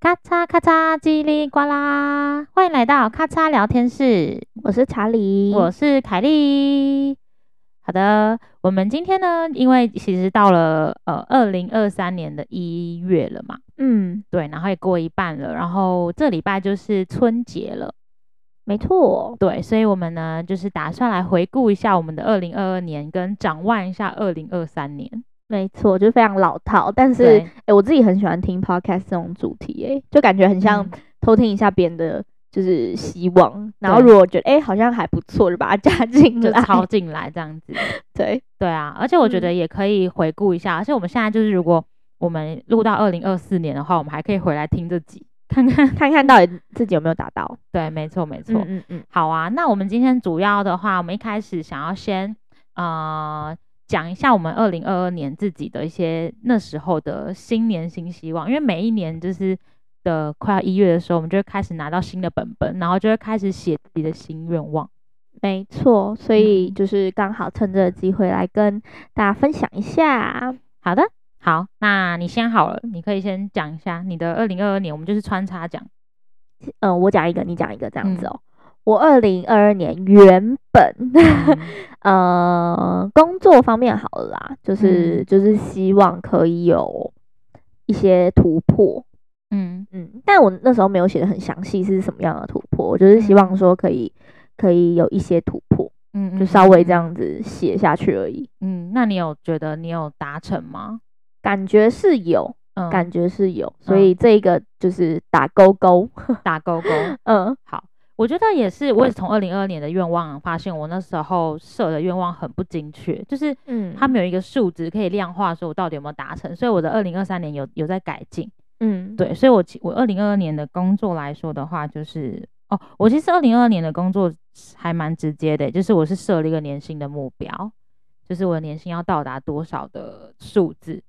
咔嚓咔嚓，叽里呱啦！欢迎来到咔嚓聊天室，我是查理，我是凯莉。好的，我们今天呢，因为其实到了呃二零二三年的一月了嘛，嗯，对，然后也过一半了，然后这礼拜就是春节了，没错，对，所以我们呢就是打算来回顾一下我们的二零二二年，跟展望一下二零二三年。没错，就非常老套，但是哎、欸，我自己很喜欢听 podcast 这种主题、欸，哎，就感觉很像偷听一下别人的，就是希望、嗯。然后如果觉得哎、欸、好像还不错，就把它 加进来，就抄进来这样子。对对啊，而且我觉得也可以回顾一下、嗯，而且我们现在就是如果我们录到二零二四年的话，我们还可以回来听这集，看看看看到底自己有没有达到。对，没错没错。嗯嗯嗯。好啊，那我们今天主要的话，我们一开始想要先呃。讲一下我们二零二二年自己的一些那时候的新年新希望，因为每一年就是的快要一月的时候，我们就会开始拿到新的本本，然后就会开始写自己的新愿望。没错，所以就是刚好趁这个机会来跟大家分享一下。好的，好，那你先好了，你可以先讲一下你的二零二二年，我们就是穿插讲。嗯、呃，我讲一个，你讲一个，这样子哦。嗯我二零二二年原本，嗯、呃，工作方面好了啦，就是、嗯、就是希望可以有一些突破，嗯。嗯，但我那时候没有写的很详细是什么样的突破，我就是希望说可以可以有一些突破，嗯，就稍微这。样子写下去而已，嗯，那你有觉得你有达成吗？感觉是有，嗯，感觉是有，所以这个就是打勾勾，打勾勾，嗯，好。我觉得也是，我也是从二零二二年的愿望发现，我那时候设的愿望很不精确，就是嗯，它没有一个数值可以量化，说我到底有没有达成。所以我的二零二三年有有在改进，嗯，对，所以我我二零二二年的工作来说的话，就是哦，我其实二零二二年的工作还蛮直接的，就是我是设了一个年薪的目标，就是我的年薪要到达多少的数字。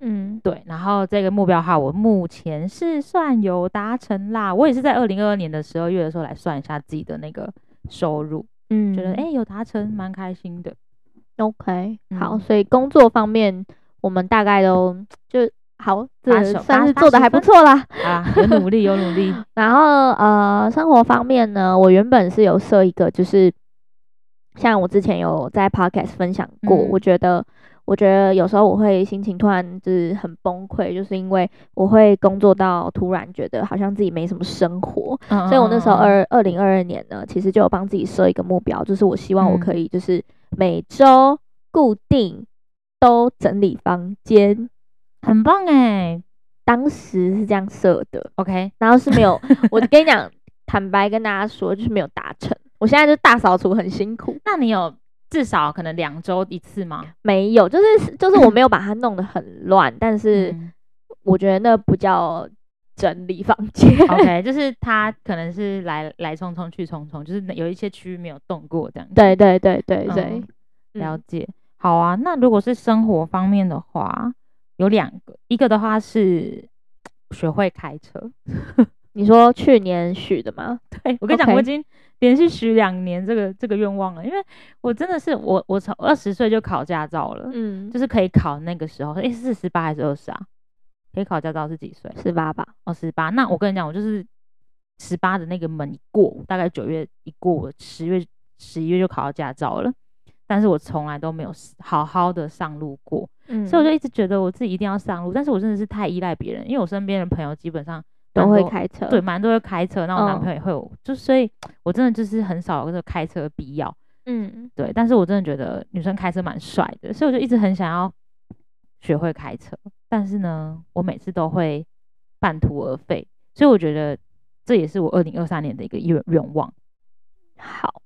嗯，对，然后这个目标哈，我目前是算有达成啦。我也是在二零二二年的十二月的时候来算一下自己的那个收入，嗯，觉得哎有达成，蛮开心的。OK，好，所以工作方面我们大概都就好，这算是做的还不错啦。啊，有努力，有努力。然后呃，生活方面呢，我原本是有设一个，就是像我之前有在 Podcast 分享过，嗯、我觉得。我觉得有时候我会心情突然就是很崩溃，就是因为我会工作到突然觉得好像自己没什么生活，嗯、所以我那时候二二零二二年呢，其实就有帮自己设一个目标，就是我希望我可以就是每周固定都整理房间，很棒哎，当时是这样设的，OK，然后是没有，我跟你讲，坦白跟大家说，就是没有达成，我现在就大扫除很辛苦，那你有？至少可能两周一次吗？没有，就是就是我没有把它弄得很乱，但是我觉得那不叫整理房间。OK，就是它可能是来来匆匆去匆匆，就是有一些区域没有动过这样。对对对对对，嗯，了解。好啊，那如果是生活方面的话，有两个，一个的话是学会开车。你说去年许的吗？对，我跟你讲，我已经连续许两年这个这个愿望了，因为我真的是我我从二十岁就考驾照了，嗯，就是可以考那个时候，诶，是十八还是二十啊？可以考驾照是几岁？十八吧？哦，十八。那我跟你讲，我就是十八的那个门一过，大概九月一过，我十月十一月就考到驾照了，但是我从来都没有好好的上路过，嗯，所以我就一直觉得我自己一定要上路，但是我真的是太依赖别人，因为我身边的朋友基本上。都会开车，对，蛮多会开车。那我男朋友也会有，嗯、就所以，我真的就是很少有这个开车的必要。嗯，对。但是我真的觉得女生开车蛮帅的，所以我就一直很想要学会开车。但是呢，我每次都会半途而废，所以我觉得这也是我二零二三年的一个愿愿望。好，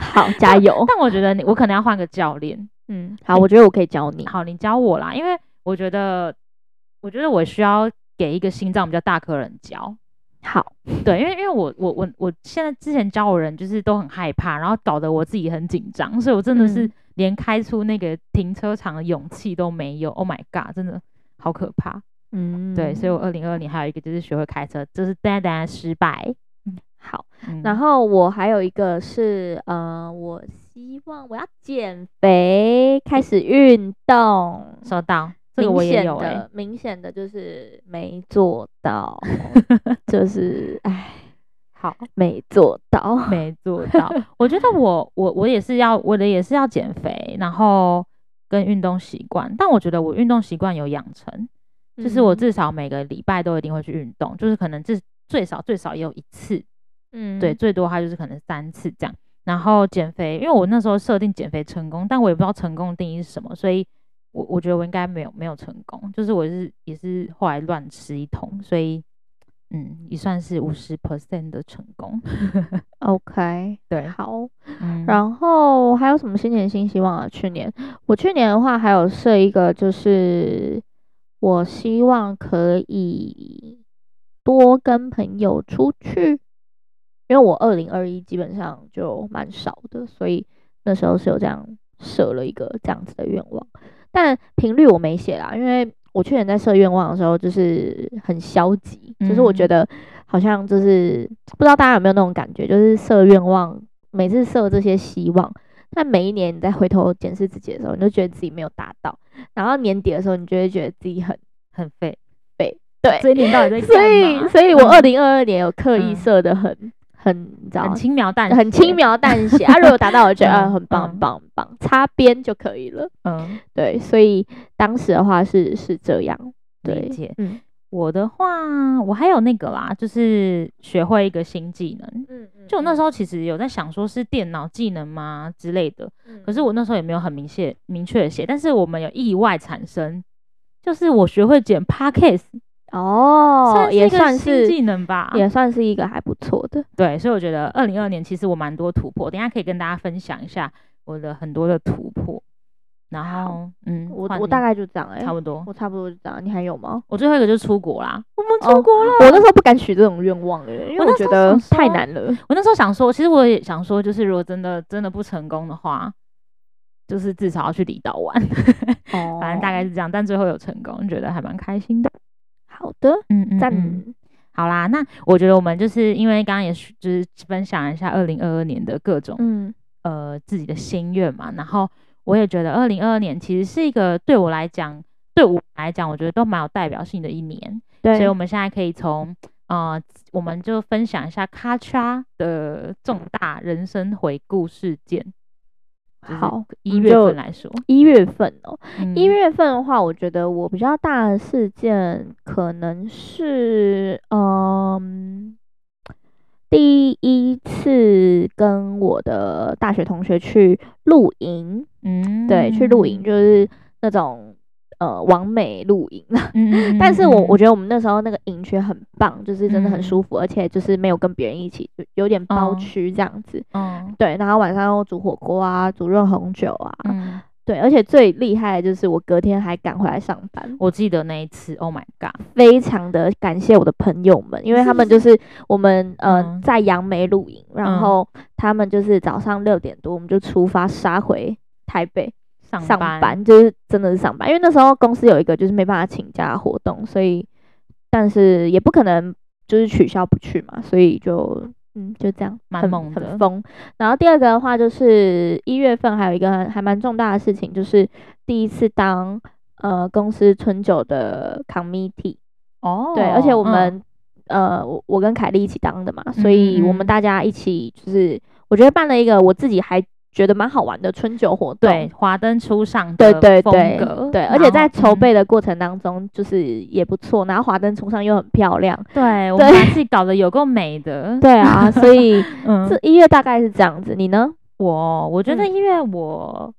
好，加油！但我觉得你，我可能要换个教练。嗯，好，我觉得我可以教你。好，你教我啦，因为我觉得，我觉得我需要。给一个心脏比较大颗人教，好，对，因为因为我我我我现在之前教我人就是都很害怕，然后搞得我自己很紧张，所以我真的是连开出那个停车场的勇气都没有。Oh my god，真的好可怕。嗯，对，所以我二零二二年还有一个就是学会开车，就是单单失败。嗯，好，然后我还有一个是，呃，我希望我要减肥，开始运动。收到。这个我也有哎、欸，明显的就是没做到，就是哎，好，没做到，没做到。我觉得我我我也是要，我的也是要减肥，然后跟运动习惯。但我觉得我运动习惯有养成，就是我至少每个礼拜都一定会去运动，就是可能至最少最少也有一次，嗯，对，最多的话就是可能三次这样。然后减肥，因为我那时候设定减肥成功，但我也不知道成功的定义是什么，所以我我觉得我应该没有没有成功，就是我是也是后来乱吃一通，所以嗯，也算是五十 percent 的成功。OK，对，好，嗯，然后还有什么新年新希望啊？去年我去年的话还有设一个，就是我希望可以多跟朋友出去。因为我二零二一基本上就蛮少的，所以那时候是有这样设了一个这样子的愿望，但频率我没写啦，因为我去年在设愿望的时候就是很消极，嗯、就是我觉得好像就是不知道大家有没有那种感觉，就是设愿望，每次设这些希望，但每一年你再回头检视自己的时候，你就觉得自己没有达到，然后年底的时候，你就会觉得自己很很废废，对，所以你到底在所以所以我？二零二二年有刻意设的很。嗯很，你知道，很轻描淡，很轻描淡写。啊，如果达到，我觉得 啊，很棒，很棒，很棒，擦边就可以了。嗯，对，所以当时的话是是这样。理解。嗯，我的话，我还有那个啦，就是学会一个新技能。嗯嗯。就我那时候其实有在想，说是电脑技能吗之类的。嗯。可是我那时候也没有很明确明确的写，但是我们有意外产生，就是我学会剪 Podcast。哦，也算是技能吧，也算是一个还不错的。对，所以我觉得二零二二年其实我蛮多突破，等一下可以跟大家分享一下我的很多的突破。然后，嗯，我我大概就这样哎、欸，差不多，我差不多就这样。你还有吗？我最后一个就是出国啦，我们出国了。哦、我那时候不敢许这种愿望哎、欸，因为我觉得太难了。我那时候想说，其实我也想说，就是如果真的真的不成功的话，就是至少要去离岛玩。哦，反正大概是这样，但最后有成功，觉得还蛮开心的。好的，嗯嗯，嗯，好啦，那我觉得我们就是因为刚刚也是就是分享一下二零二二年的各种，嗯，呃，自己的心愿嘛，然后我也觉得二零二二年其实是一个对我来讲，对我来讲，我觉得都蛮有代表性的一年，对，所以我们现在可以从，呃，我们就分享一下咔嚓的重大人生回顾事件。好，一月份来说，一月份哦，一、嗯、月份的话，我觉得我比较大的事件可能是，嗯，第一次跟我的大学同学去露营，嗯，对，去露营就是那种。呃，完美露营，嗯、但是我我觉得我们那时候那个营区很棒，就是真的很舒服，嗯、而且就是没有跟别人一起，就有点包区这样子。嗯，对，然后晚上又煮火锅啊，煮热红酒啊，嗯，对，而且最厉害的就是我隔天还赶回来上班。我记得那一次，Oh my god，非常的感谢我的朋友们，因为他们就是。我们呃、嗯、在杨梅露营，然后他们就是早上六点多我们就出发杀回台北。上班，上班就是真的是上班，因为那时候公司有一个就是没办法请假活动，所以但是也不可能就是取消不去嘛，所以就嗯就这样，蛮猛的，很疯。然后第二个的话就是一月份还有一个还蛮重大的事情，就是第一次当呃公司春酒的 committee 哦，对，而且我们、嗯、呃我我跟凯莉一起当的嘛，所以我们大家一起就是我觉得办了一个我自己还。觉得蛮好玩的春酒活动，对，华灯初上的风格，对对对，对，而且在筹备的过程当中，就是也不错，然后华灯初上又很漂亮，对，对。我们把自己搞得有够美的，对啊，所以 嗯。这一月大概是这样子，你呢？我我觉得一月我、嗯、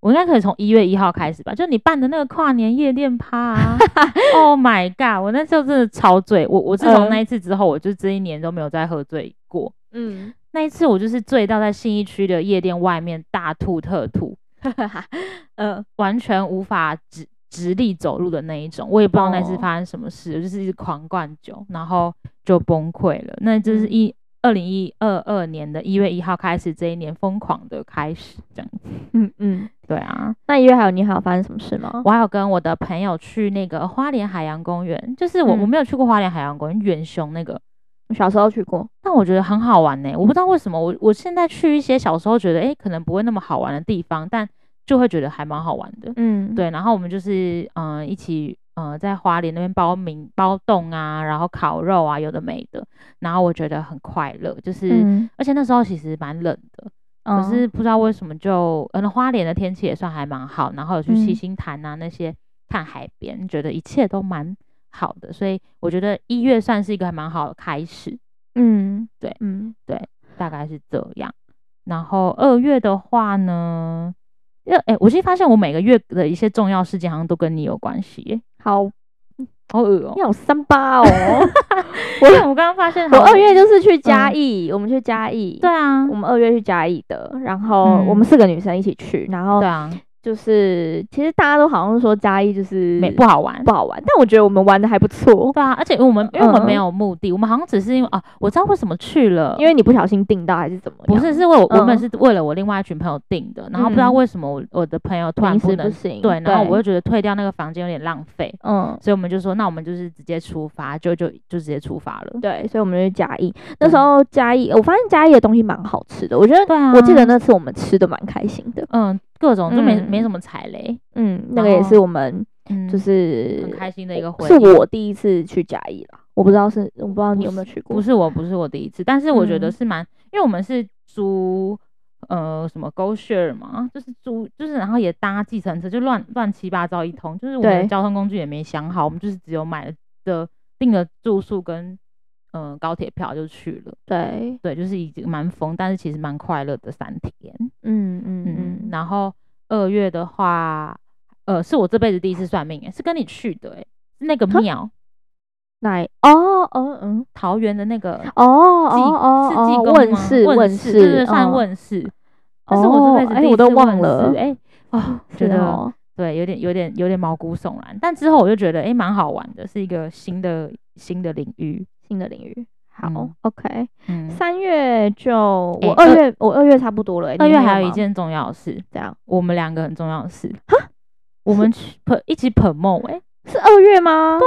我应该可以从一月一号开始吧，就你办的那个跨年夜店趴、啊、Oh my god，我那时候真的超醉，我我自从那一次之后，我就这一年都没有再喝醉过，嗯。那一次我就是醉到在信义区的夜店外面大吐特吐，呃，完全无法直直立走路的那一种。我也不知道那次发生什么事，哦、就是一直狂灌酒，然后就崩溃了。那这是一二零一二二年的一月一号开始，这一年疯狂的开始，这样子。嗯嗯，对啊。那一月还有你还有发生什么事吗？我还有跟我的朋友去那个花莲海洋公园，就是我、嗯、我没有去过花莲海洋公园，远雄那个。小时候去过，但我觉得很好玩呢、欸。我不知道为什么，我我现在去一些小时候觉得诶、欸、可能不会那么好玩的地方，但就会觉得还蛮好玩的。嗯，对。然后我们就是嗯、呃、一起呃在花莲那边包明包冻啊，然后烤肉啊，有的没的。然后我觉得很快乐，就是、嗯、而且那时候其实蛮冷的，可是不知道为什么就嗯花莲的天气也算还蛮好，然后有去七星潭啊那些。嗯看海边，觉得一切都蛮好的，所以我觉得一月算是一个还蛮好的开始。嗯，对，嗯，对，大概是这样。然后二月的话呢，因为哎，我其实发现我每个月的一些重要事件好像都跟你有关系。好，好恶哦，你好三八哦。我我刚刚发现，我二月就是去嘉义，我们去嘉义。对啊，我们二月去嘉义的，然后我们四个女生一起去，然后对啊。就是其实大家都好像说嘉义就是没不好玩，不好玩，但我觉得我们玩的还不错。对啊，而且我们因为我们没有目的，我们好像只是因为啊，我知道为什么去了，因为你不小心订到还是怎么？不是，是为我我们是为了我另外一群朋友订的，然后不知道为什么我我的朋友突然不能行，对，然后我就觉得退掉那个房间有点浪费，嗯，所以我们就说那我们就是直接出发，就就就直接出发了。对，所以我们就去嘉义。那时候嘉义，我发现嘉义的东西蛮好吃的，我觉得，对啊，我记得那次我们吃的蛮开心的，嗯。各种就没、嗯、没什么踩雷，嗯，那个也是我们就是、嗯、很开心的一个回忆。是我第一次去甲乙啦，我不知道是我不知道你有没有去过，不是我不是我第一次，但是我觉得是蛮，嗯、因为我们是租呃什么 GoShare 嘛，就是租就是然后也搭计程车，就乱乱七八糟一通，就是我们的交通工具也没想好，我们就是只有买了的订了住宿跟。嗯，高铁票就去了。对对，就是已经蛮疯，但是其实蛮快乐的三天。嗯嗯嗯。然后二月的话，呃，是我这辈子第一次算命，诶，是跟你去的，诶，是那个庙。哪？哦哦嗯，桃园的那个。哦哦哦哦。问世问世，就是算问世。但是我这辈子第我都忘了。哎，哦，觉得对，有点有点有点毛骨悚然。但之后我就觉得，哎，蛮好玩的，是一个新的新的领域。新的领域，好、嗯、，OK，嗯，三月就我二月，欸、我二月差不多了。二月还有一件重要的事，这样，我们两个很重要的事，哈，我们去捧一起捧梦，哎，是二月吗？对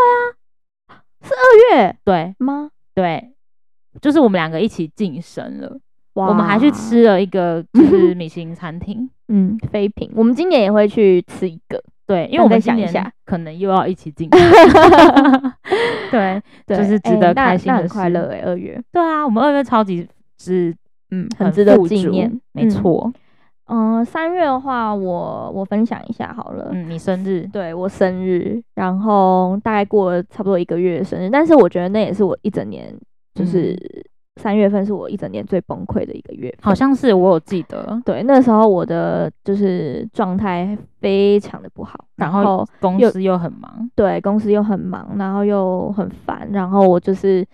啊，是二月，对。吗？对，就是我们两个一起晋升了，哇，我们还去吃了一个就是米其林餐厅，嗯，妃品，我们今年也会去吃一个。对，因为我们今年可能又要一起进，对，就是值得开心的事，快乐哎，二月，对啊，我们二月超级值，嗯，很值得纪念，没错。嗯，三月的话，我我分享一下好了，嗯，你生日，对我生日，然后大概过了差不多一个月的生日，但是我觉得那也是我一整年，就是。三月份是我一整年最崩溃的一个月，好像是我有记得。对，那时候我的就是状态非常的不好，然后公司又很忙，对，公司又很忙，然后又很烦，然后我就是。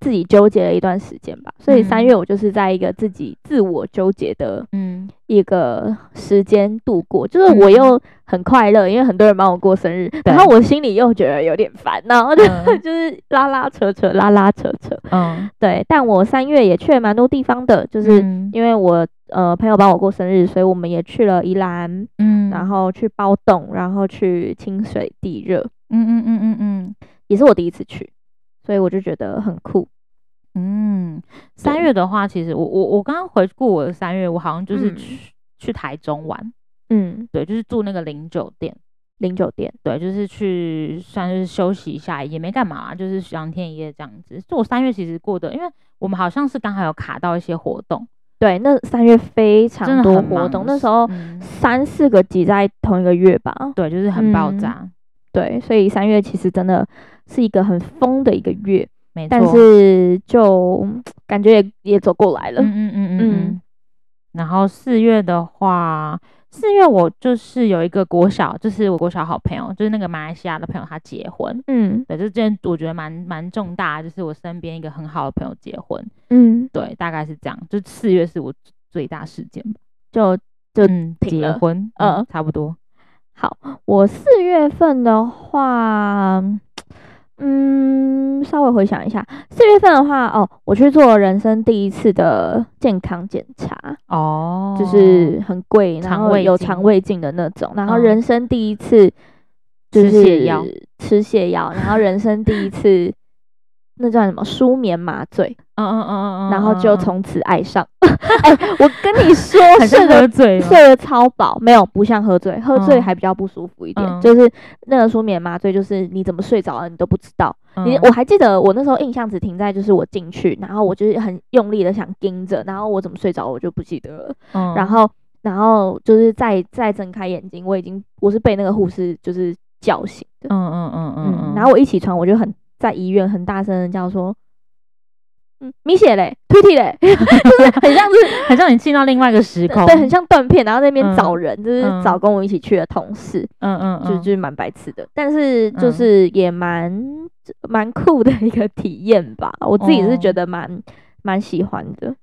自己纠结了一段时间吧，所以三月我就是在一个自己自我纠结的嗯。一个时间度过，就是我又很快乐，因为很多人帮我过生日，然后我心里又觉得有点烦，然后就 就是拉拉扯扯，拉拉扯。扯，嗯，对。但我三月也去了蛮多地方的，就是因为我呃朋友帮我过生日，所以我们也去了宜兰，嗯，然后去包栋，然后去清水地热，嗯嗯嗯嗯嗯，也是我第一次去。所以我就觉得很酷，嗯，三月的话，其实我我我刚刚回顾我的三月，我好像就是去、嗯、去台中玩，嗯，对，就是住那个零酒店，零酒店，对，就是去算是休息一下，也没干嘛，就是两天一夜这样子。就我三月其实过的，因为我们好像是刚好有卡到一些活动，对，那三月非常多活动，那时候三四个挤在同一个月吧，对，就是很爆炸，嗯、对，所以三月其实真的。是一个很疯的一个月，没错，但是就感觉也也走过来了，嗯嗯嗯嗯，嗯。然后四月的话，四月我就是有一个国小，就是我国小好朋友，就是那个马来西亚的朋友，他结婚，嗯，对，这件我觉得蛮蛮重大，就是我身边一个很好的朋友结婚，嗯，对，大概是这样，就四月是我最大事件吧，就就结婚，嗯，差不多。好，我四月份的话。嗯，稍微回想一下，四月份的话，哦，我去做人生第一次的健康检查，哦，就是很贵，然后有肠胃镜的那种，然后人生第一次就是吃泻药，吃泻药，然后人生第一次那叫什么舒眠麻醉，嗯嗯嗯嗯嗯，然后就从此爱上。哎、欸，我跟你说，睡得醉，睡得超饱，没有不像喝醉，喝醉还比较不舒服一点。嗯、就是那个舒眠麻醉，就是你怎么睡着了你都不知道。嗯、你我还记得我那时候印象只停在就是我进去，然后我就是很用力的想盯着，然后我怎么睡着我就不记得了。嗯、然后然后就是再再睁开眼睛，我已经我是被那个护士就是叫醒的。嗯嗯嗯嗯嗯，然后我一起床我就很。在医院很大声的叫说，嗯，米血嘞，推体嘞，就 是很像是，很像你进到另外一个时空，对，很像断片，然后那边找人，嗯、就是找跟我一起去的同事，嗯嗯，就就是蛮白痴的，但是就是也蛮蛮、嗯、酷的一个体验吧，我自己是觉得蛮蛮、哦、喜欢的。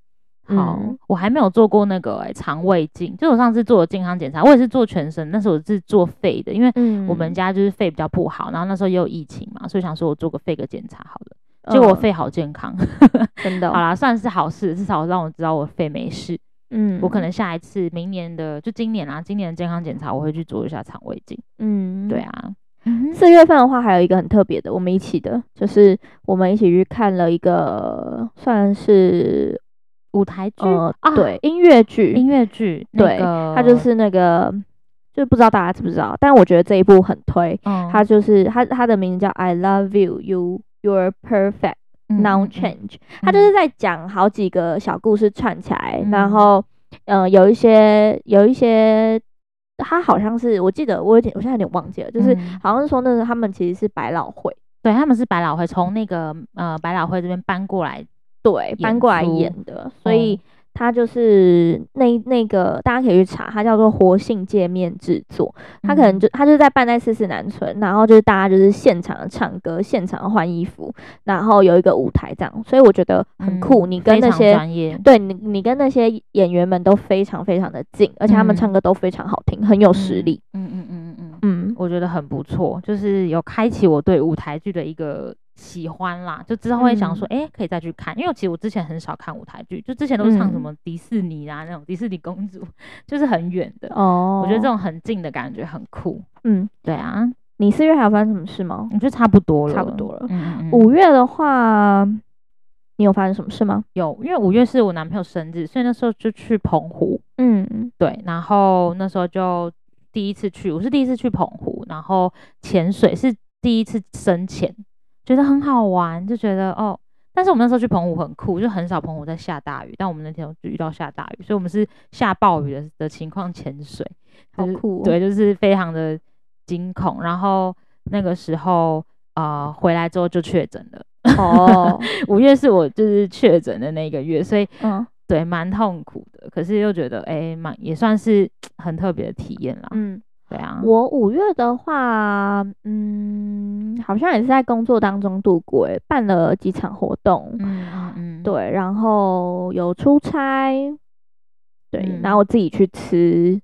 好，嗯、我还没有做过那个哎、欸，肠胃镜，就我上次做的健康检查，我也是做全身，但是我是做肺的，因为我们家就是肺比较不好，然后那时候也有疫情嘛，所以想说我做个肺个检查好了，结果我肺好健康，嗯、真的、哦，好啦，算是好事，至少让我知道我肺没事。嗯，我可能下一次明年的就今年啊，今年的健康检查我会去做一下肠胃镜。嗯，对啊，四月份的话还有一个很特别的，我们一起的，就是我们一起去看了一个算是。舞台剧，呃，对，音乐剧，音乐剧，对，它就是那个，就不知道大家知不知道，但我觉得这一部很推，它就是它它的名字叫 I Love You, You You're Perfect, Now Change，它就是在讲好几个小故事串起来，然后，呃，有一些有一些，它好像是我记得我有点我现在有点忘记了，就是好像是说那个他们其实是百老汇，对，他们是百老汇从那个呃百老汇这边搬过来。对，搬过来演的，所以他就是那那个大家可以去查，他叫做活性界面制作。他可能就他就是在办在四四南村，然后就是大家就是现场唱歌，现场换衣服，然后有一个舞台这样，所以我觉得很酷。你跟那些对你你跟那些演员们都非常非常的近，而且他们唱歌都非常好听，很有实力。嗯嗯嗯嗯嗯嗯，我觉得很不错，就是有开启我对舞台剧的一个。喜欢啦，就之后会想说，哎、嗯欸，可以再去看，因为其实我之前很少看舞台剧，就之前都是唱什么迪士尼啊、嗯、那种迪士尼公主，就是很远的哦。我觉得这种很近的感觉很酷。嗯，对啊。你四月还有发生什么事吗？我觉得差不多了，差不多了。五月的话，你有发生什么事吗？有，因为五月是我男朋友生日，所以那时候就去澎湖。嗯，对。然后那时候就第一次去，我是第一次去澎湖，然后潜水是第一次深潜。觉得很好玩，就觉得哦，但是我们那时候去澎湖很酷，就很少澎湖在下大雨，但我们那天就遇到下大雨，所以我们是下暴雨的的情况潜水，好酷哦，对，就是非常的惊恐。然后那个时候呃回来之后就确诊了，哦，五月是我就是确诊的那个月，所以嗯，对，蛮痛苦的，可是又觉得哎，蛮也算是很特别的体验啦，嗯。对啊，我五月的话，嗯，好像也是在工作当中度过，诶，办了几场活动，嗯嗯，嗯。对，然后有出差，对，嗯、然后我自己去吃，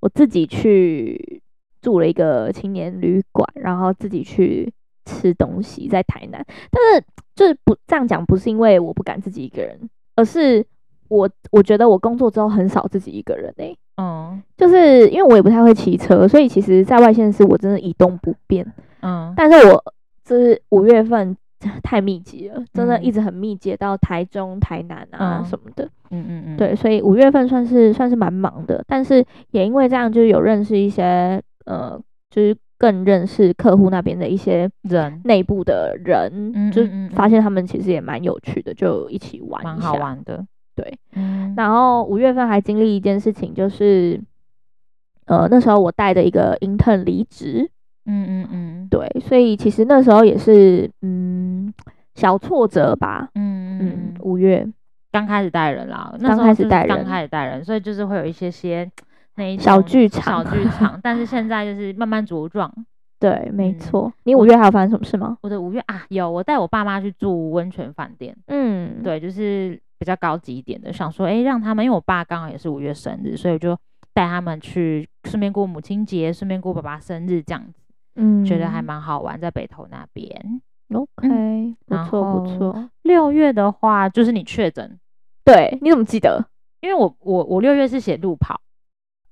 我自己去住了一个青年旅馆，然后自己去吃东西，在台南，但是就是不这样讲，不是因为我不敢自己一个人，而是我我觉得我工作之后很少自己一个人诶、欸。嗯，就是因为我也不太会骑车，所以其实在外县市我真的移动不便。嗯，但是我就是五月份太密集了，真的一直很密集到台中、台南啊什么的。嗯嗯嗯，对，所以五月份算是算是蛮忙的，但是也因为这样，就是有认识一些呃，就是更认识客户那边的一些人，内部的人，嗯、就发现他们其实也蛮有趣的，就一起玩一下，蛮好玩的。对，嗯，然后五月份还经历一件事情，就是，呃，那时候我带的一个 intern 离职，嗯嗯嗯，对，所以其实那时候也是，嗯，小挫折吧，嗯嗯，五月。刚开始带人啦，刚开始带人，刚开始带人，所以就是会有一些些那一小剧场，小剧场，但是现在就是慢慢茁壮，对，没错。你五月还有发生什么事吗？我的五月啊，有我带我爸妈去住温泉饭店，嗯，对，就是。比较高级一点的，想说，哎、欸，让他们，因为我爸刚好也是五月生日，所以我就带他们去，顺便过母亲节，顺便过爸爸生日这样子，嗯，觉得还蛮好玩，在北投那边。OK，、嗯、不错不错。六月的话，就是你确诊，对，你怎么记得？因为我我我六月是写路跑，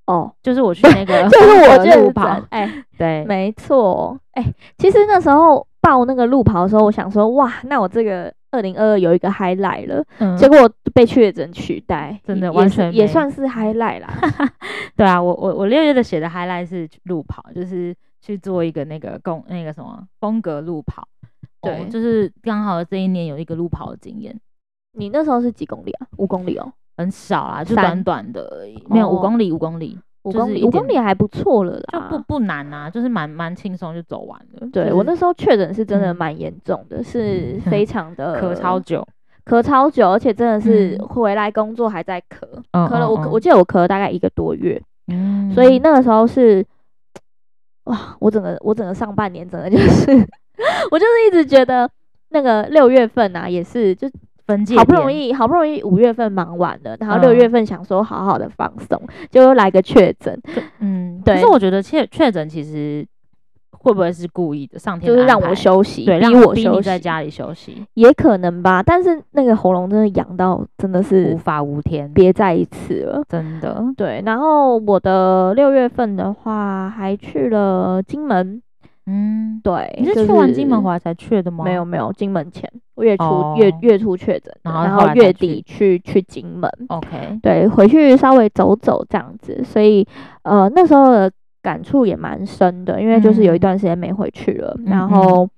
哦，就是我去那个，就是我路跑，哎、欸，对，没错，哎、欸，其实那时候。报那个路跑的时候，我想说，哇，那我这个二零二二有一个 highlight 了，嗯、结果被确诊取代，真的完全也算是 highlight 啦。对啊，我我我六月的写的 highlight 是路跑，就是去做一个那个公那个什么风格路跑，对，哦、就是刚好这一年有一个路跑的经验。你那时候是几公里啊？五公里哦，很少啊，就短短的而已，没有五公里，五公里。五公里，五公里还不错了啦，就不不难啊，就是蛮蛮轻松就走完了。对、就是、我那时候确诊是真的蛮严重的，嗯、是非常的 咳超久，咳超久，而且真的是回来工作还在咳，咳、嗯、了我我记得我咳了大概一个多月，嗯，所以那个时候是哇，我整个我整个上半年整个就是 我就是一直觉得那个六月份啊也是就。分界好不容易，好不容易五月份忙完了，然后六月份想说好好的放松，嗯、就又来个确诊。嗯，对。可是我觉得确确诊其实会不会是故意的？上天就是让我休息，对，让我休息在家里休息，也可能吧。但是那个喉咙真的痒到真的是无法无天，别再一次了，真的。对，然后我的六月份的话还去了金门。嗯，对，你是去完金门回来才去的吗？没有没有，金门前我月初、oh, 月月初确诊，然后月底去去金门。OK，对，回去稍微走走这样子，所以呃那时候的感触也蛮深的，因为就是有一段时间没回去了，嗯、然后。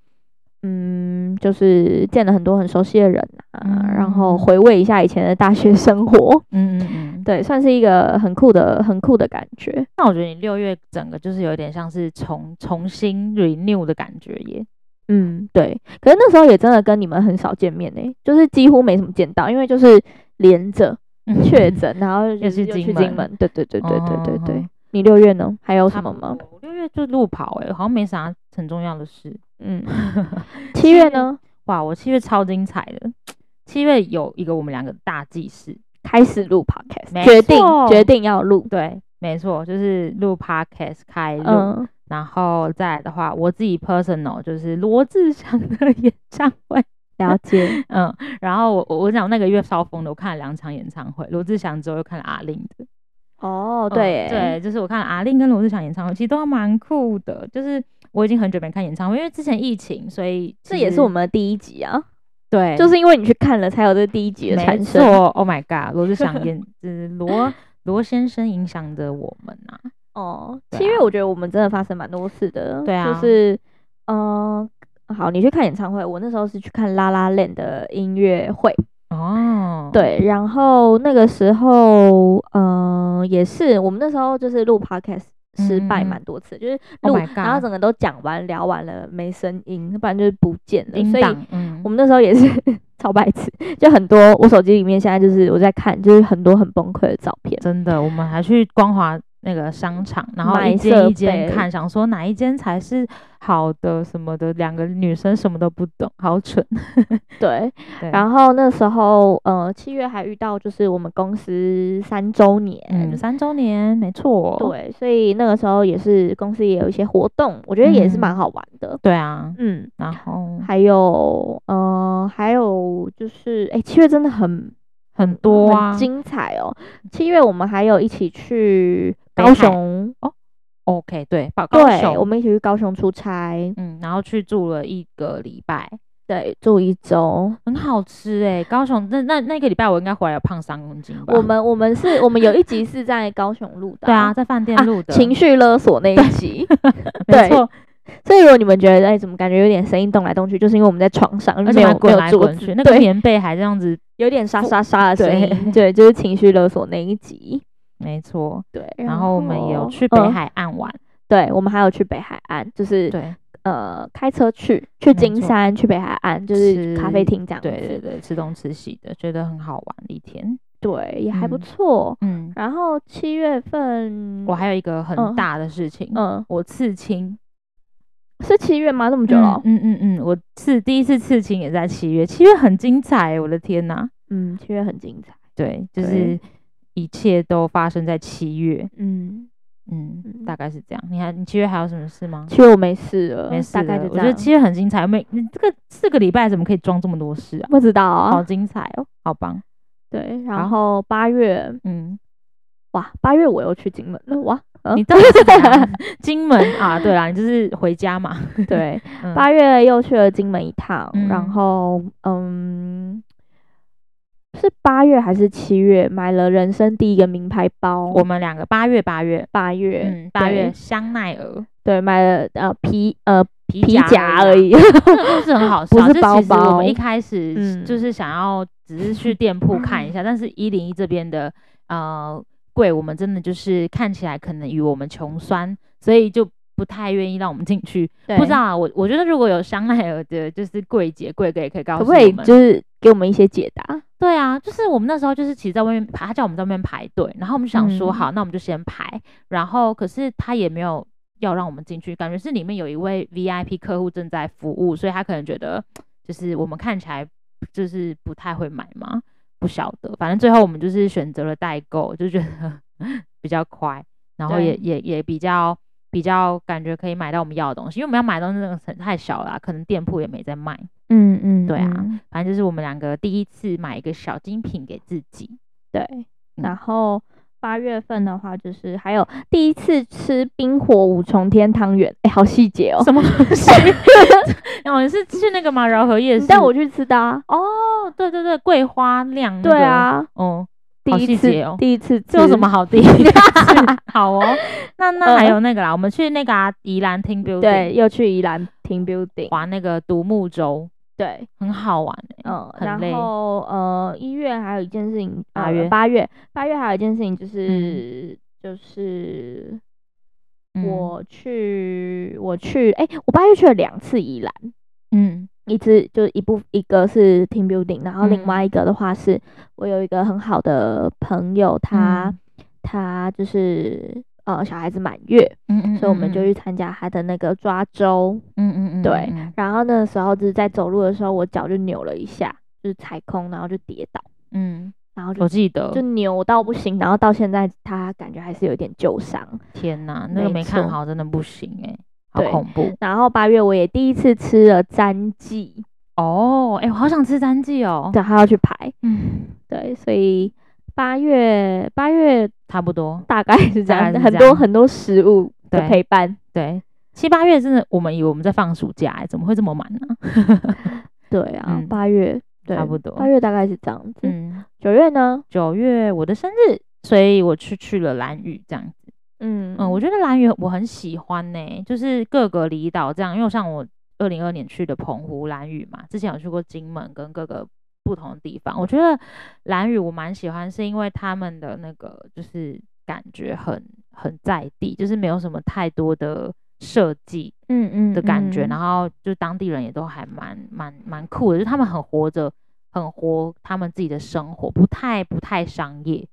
嗯，就是见了很多很熟悉的人啊，嗯、然后回味一下以前的大学生活，嗯嗯嗯，对，算是一个很酷的、很酷的感觉。那我觉得你六月整个就是有点像是重重新 renew 的感觉耶。嗯，对。可是那时候也真的跟你们很少见面呢，就是几乎没什么见到，因为就是连着确诊，然后 就去金门。对对对对对对对。嗯、你六月呢？还有什么吗？六月就路跑哎，好像没啥很重要的事。嗯，七月呢？哇，我七月超精彩的。七月有一个我们两个大祭司开始录 podcast，错决定决定要录。对，没错，就是录 podcast 开录。嗯、然后再来的话，我自己 personal 就是罗志祥的演唱会。了解。嗯，然后我我讲那个月超疯的，我看了两场演唱会，罗志祥之后又看了阿令的。哦，对、嗯，对，就是我看了阿令跟罗志祥演唱会，其实都还蛮酷的，就是。我已经很久没看演唱会，因为之前疫情，所以这也是我们的第一集啊。对，就是因为你去看了，才有这第一集的产生。没错，Oh my God，罗志祥演，就是罗 罗先生影响的我们啊。哦，七月我觉得我们真的发生蛮多事的。对啊，就是嗯、呃，好，你去看演唱会，我那时候是去看 La La Land 的音乐会。哦，对，然后那个时候，嗯、呃，也是我们那时候就是录 Podcast。失败蛮多次，就是录，然后整个都讲完聊完了没声音，不然就是不见了。所以，我们那时候也是 超白痴，就很多我手机里面现在就是我在看，就是很多很崩溃的照片。真的，我们还去光华。那个商场，然后一间一间看，想说哪一间才是好的什么的。两个女生什么都不懂，好蠢。对，对然后那时候，呃，七月还遇到就是我们公司三周年，嗯，三周年，没错。对，所以那个时候也是公司也有一些活动，我觉得也是蛮好玩的。嗯、对啊，嗯，然后还有，呃，还有就是，哎，七月真的很很多啊，很精彩哦。七月我们还有一起去。高雄。哦，OK，对，高对，我们一起去高雄出差，嗯，然后去住了一个礼拜，对，住一周，很好吃哎，高雄那那那个礼拜我应该回来有胖三公斤吧？我们我们是，我们有一集是在高雄录的，对啊，在饭店录的，情绪勒索那一集，没错。所以如果你们觉得哎，怎么感觉有点声音动来动去，就是因为我们在床上，而且滚来滚去，那。个棉被还这样子有点沙沙沙的声音，对，就是情绪勒索那一集。没错，对，然后我们也有去北海岸玩，对，我们还有去北海岸，就是对，呃，开车去去金山，去北海岸，就是咖啡厅这样，对对对，吃东吃西的，觉得很好玩一天，对，也还不错，嗯，然后七月份我还有一个很大的事情，嗯，我刺青，是七月吗？那么久了？嗯嗯嗯，我刺第一次刺青也在七月，七月很精彩，我的天呐，嗯，七月很精彩，对，就是。一切都发生在七月，嗯嗯，大概是这样。你还你七月还有什么事吗？七月我没事了，没事。大概就这样。我觉得七月很精彩，每你这个四个礼拜怎么可以装这么多事啊？不知道啊，好精彩哦，好棒。对，然后八月，嗯，哇，八月我又去金门了，哇，你到底是？金门啊，对啦，你就是回家嘛。对，八月又去了金门一趟，然后嗯。是八月还是七月买了人生第一个名牌包？我们两个八月八月八月，嗯，八月香奈儿，对，买了呃皮呃皮夹而已，不是很好笑，不是包包。我们一开始就是想要只是去店铺看一下，嗯、但是一零一这边的呃柜，我们真的就是看起来可能与我们穷酸，所以就不太愿意让我们进去。不知道啊，我我觉得如果有香奈儿的，就是柜姐柜哥也可以告诉我们，可不可以就是给我们一些解答？对啊，就是我们那时候就是其实在外面排，他叫我们在外面排队，然后我们想说好，那我们就先排，然后可是他也没有要让我们进去，感觉是里面有一位 VIP 客户正在服务，所以他可能觉得就是我们看起来就是不太会买嘛，不晓得，反正最后我们就是选择了代购，就觉得 比较快，然后也也也比较。比较感觉可以买到我们要的东西，因为我们要买的东西那个太小了，可能店铺也没在卖。嗯嗯，对啊，反正就是我们两个第一次买一个小精品给自己。对，然后八月份的话，就是还有第一次吃冰火五重天汤圆，哎，好细节哦。什么东 西？然 后你是去那个吗？饶河夜市带我去吃的啊？哦，对对对，桂花酿。对啊，哦。第一次哦，第一次，这有什么好第一次？好哦，那那还有那个啦，我们去那个宜兰 team building，对，又去宜兰 team building 玩那个独木舟，对，很好玩，嗯，然后呃，一月还有一件事情，八月八月八月还有一件事情就是就是我去我去哎，我八月去了两次宜兰，嗯。一次就一部一个是 team building，然后另外一个的话是我有一个很好的朋友，他、嗯、他就是呃小孩子满月，嗯，嗯嗯，所以我们就去参加他的那个抓周，嗯嗯嗯，对，然后那个时候就是在走路的时候，我脚就扭了一下，就是踩空，然后就跌倒，嗯，然后就我记得就扭到不行，然后到现在他感觉还是有点旧伤。天哪，那个没看好真的不行哎、欸。好恐怖！然后八月我也第一次吃了詹记哦，哎、欸，我好想吃詹记哦。对，还要去排。嗯，对，所以八月八月差不多，大概是这样，很多很多食物的陪伴。对，对，七八月真的，我们以为我们在放暑假，哎，怎么会这么满呢？对啊，八月差不多，八月大概是这样子。嗯，九月呢？九月我的生日，所以我去去了兰屿，这样。嗯嗯，我觉得兰屿我很喜欢呢、欸，就是各个离岛这样，因为像我二零二年去的澎湖兰屿嘛，之前有去过金门跟各个不同的地方，我觉得兰屿我蛮喜欢，是因为他们的那个就是感觉很很在地，就是没有什么太多的设计，嗯嗯的感觉，嗯嗯嗯、然后就当地人也都还蛮蛮蛮酷的，就是他们很活着，很活他们自己的生活，不太不太商业。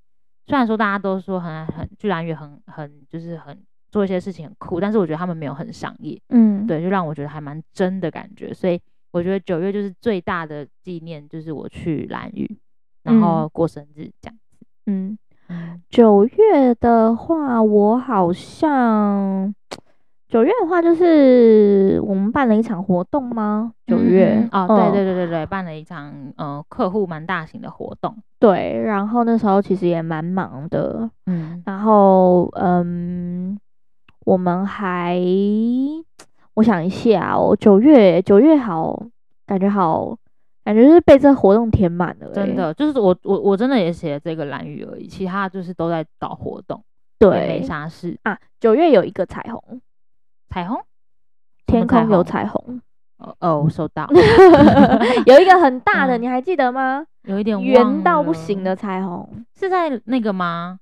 虽然说大家都说很很居然也很很就是很做一些事情很酷，但是我觉得他们没有很商业，嗯，对，就让我觉得还蛮真的感觉。所以我觉得九月就是最大的纪念，就是我去兰屿，然后过生日这样子。嗯，九月的话，我好像。九月的话，就是我们办了一场活动吗？九月、嗯、哦，对对对对对，办了一场呃客户蛮大型的活动。对，然后那时候其实也蛮忙的，嗯，然后嗯，我们还我想一下哦，九月九月好，感觉好，感觉是被这活动填满了。真的，就是我我我真的也写了这个蓝雨而已，其他就是都在搞活动，对，没啥事啊。九月有一个彩虹。彩虹，天空有彩虹。哦哦，收到。有一个很大的，你还记得吗？有一点圆到不行的彩虹，是在那个吗？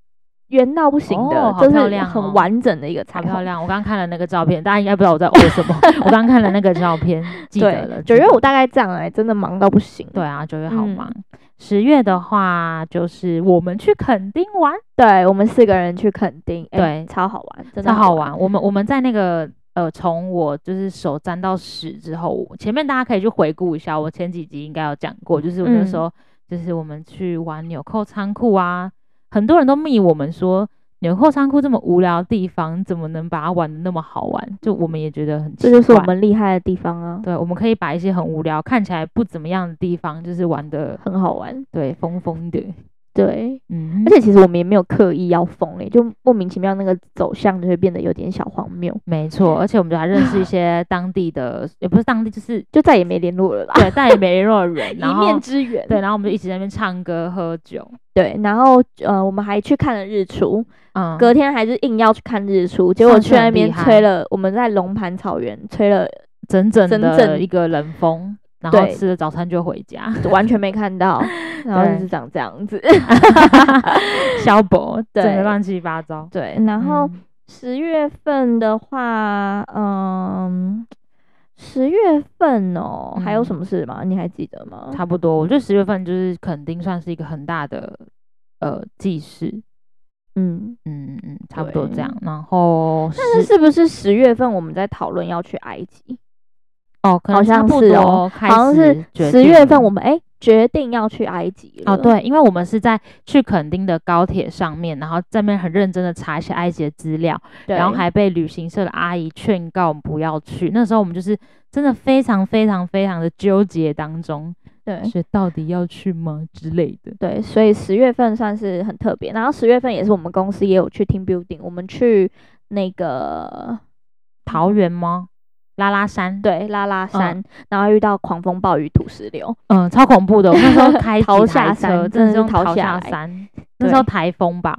圆到不行的，好漂亮，很完整的一个彩虹。好漂亮！我刚刚看了那个照片，大家应该不知道我在哦 什么。我刚刚看了那个照片，记得了。九月我大概这样哎，真的忙到不行。对啊，九月好忙。十月的话，就是我们去垦丁玩。对，我们四个人去垦丁，对，超好玩，真的超好玩。我们我们在那个。呃，从我就是手沾到屎之后，前面大家可以去回顾一下，我前几集应该有讲过，就是我那时候、嗯、就是我们去玩纽扣仓库啊，很多人都密我们说纽扣仓库这么无聊的地方，怎么能把它玩得那么好玩？就我们也觉得很奇怪，这就是我们厉害的地方啊。对，我们可以把一些很无聊、看起来不怎么样的地方，就是玩的很好玩，对，疯疯的。对，嗯，而且其实我们也没有刻意要疯诶，就莫名其妙那个走向就会变得有点小荒谬。没错，而且我们就还认识一些 当地的，也不是当地，就是就再也没联络了啦。对，再也没联络的人，一面之缘。对，然后我们就一直在那边唱歌喝酒。对，然后呃，我们还去看了日出。嗯，隔天还是硬要去看日出，结果去那边吹了，我们在龙盘草原吹了整整整整一个冷风。然后吃了早餐就回家，完全没看到，然后就是长这样子，消薄，对，整个乱七八糟。对，然后十月份的话，嗯，十月份哦，还有什么事吗？你还记得吗？差不多，我觉得十月份就是肯定算是一个很大的呃祭事，嗯嗯嗯，差不多这样。然后，但是是不是十月份我们在讨论要去埃及？哦，好像是哦，好像是十月份我们哎决定要去埃及了。哦，对，因为我们是在去垦丁的高铁上面，然后在那边很认真的查一些埃及的资料，对然后还被旅行社的阿姨劝告我们不要去。那时候我们就是真的非常非常非常的纠结当中，对，是到底要去吗之类的。对，所以十月份算是很特别。然后十月份也是我们公司也有去 team building，我们去那个桃园吗？拉拉山，对，拉拉山，嗯、然后遇到狂风暴雨土石流，嗯，超恐怖的。我那时候 开逃下山，真的是逃下山。那时候台风吧，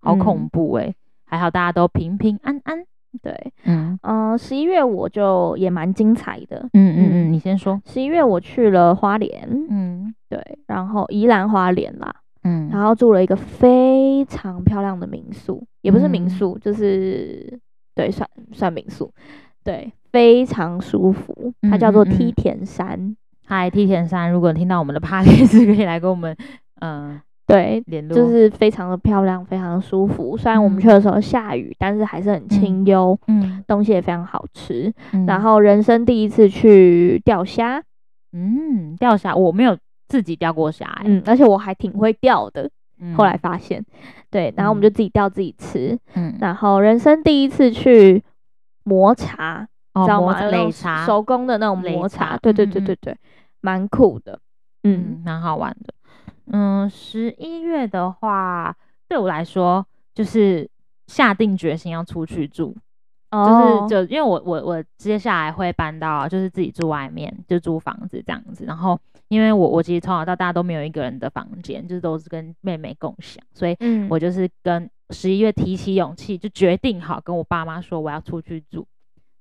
好恐怖哎、还好大家都平平安安。对，嗯。嗯，十一月我就也蛮精彩的。嗯嗯嗯，你先说。十一月我去了花莲，嗯，对，然后宜兰花莲啦，嗯，然后住了一个非常漂亮的民宿，也不是民宿，嗯、就是对，算算民宿。对，非常舒服。它叫做梯田山。嗨、嗯，梯、嗯、田山，如果听到我们的 podcast 可以来跟我们，嗯、呃，对，联络。就是非常的漂亮，非常的舒服。虽然我们去的时候下雨，嗯、但是还是很清幽。嗯，东西也非常好吃。嗯、然后人生第一次去钓虾。嗯，钓虾我没有自己钓过虾、欸，嗯，而且我还挺会钓的。嗯、后来发现，对，然后我们就自己钓自己吃。嗯，然后人生第一次去。磨茶，知道吗？擂茶，手工的那种磨茶，对对对对对，蛮酷的，嗯，蛮好玩的。嗯，十一月的话，对我来说就是下定决心要出去住，就是就因为我我我接下来会搬到就是自己住外面，就租房子这样子。然后因为我我其实从小到大都没有一个人的房间，就是都是跟妹妹共享，所以我就是跟。十一月提起勇气，就决定好跟我爸妈说我要出去住，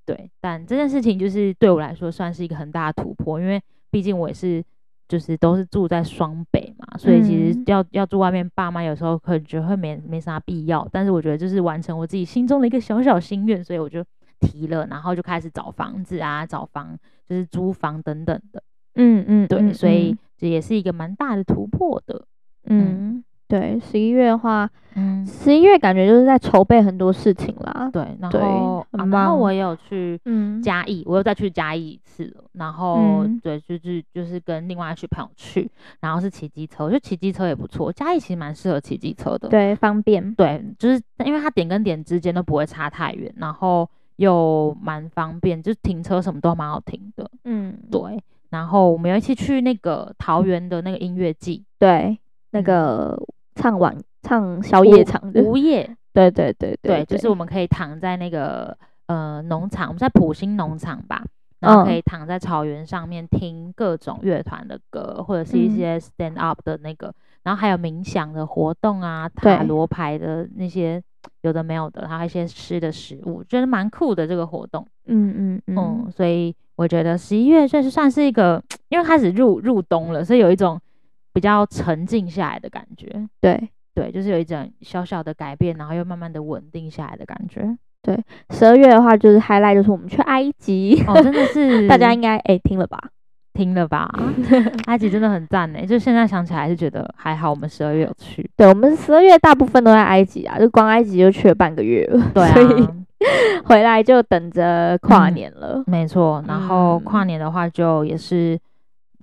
对。但这件事情就是对我来说算是一个很大的突破，因为毕竟我也是就是都是住在双北嘛，所以其实要要住外面，爸妈有时候可能觉得会没没啥必要。但是我觉得就是完成我自己心中的一个小小心愿，所以我就提了，然后就开始找房子啊，找房就是租房等等的。嗯嗯，对，所以这也是一个蛮大的突破的。嗯。嗯对，十一月的话，嗯，十一月感觉就是在筹备很多事情啦。对，然后，啊、然后我也有去嘉义，嗯、我又再去嘉义一次了。然后，嗯、对，就是就是跟另外一群朋友去，然后是骑机车，我觉得骑机车也不错。嘉义其实蛮适合骑机车的，对，方便。对，就是因为它点跟点之间都不会差太远，然后又蛮方便，就是停车什么都蛮好停的。嗯，对。然后我们有一起去那个桃园的那个音乐季，对，那个。唱晚唱宵夜场的。午夜，对对对对，对，就是我们可以躺在那个呃农场，我们在埔心农场吧，然后可以躺在草原上面听各种乐团的歌，或者是一些 stand up 的那个，然后还有冥想的活动啊，塔罗牌的那些有的没有的，还有一些吃的食物，觉得蛮酷的这个活动。嗯嗯嗯，所以我觉得十一月算是算是一个，因为开始入入冬了，所以有一种。比较沉静下来的感觉，对对，就是有一种小小的改变，然后又慢慢的稳定下来的感觉。对，十二月的话就是 highlight，就是我们去埃及，哦，真的是，大家应该哎、欸、听了吧，听了吧，埃及真的很赞呢。就现在想起来还是觉得还好，我们十二月有去。对，我们十二月大部分都在埃及啊，就光埃及就去了半个月了，对啊，所以 回来就等着跨年了。嗯、没错，然后跨年的话就也是。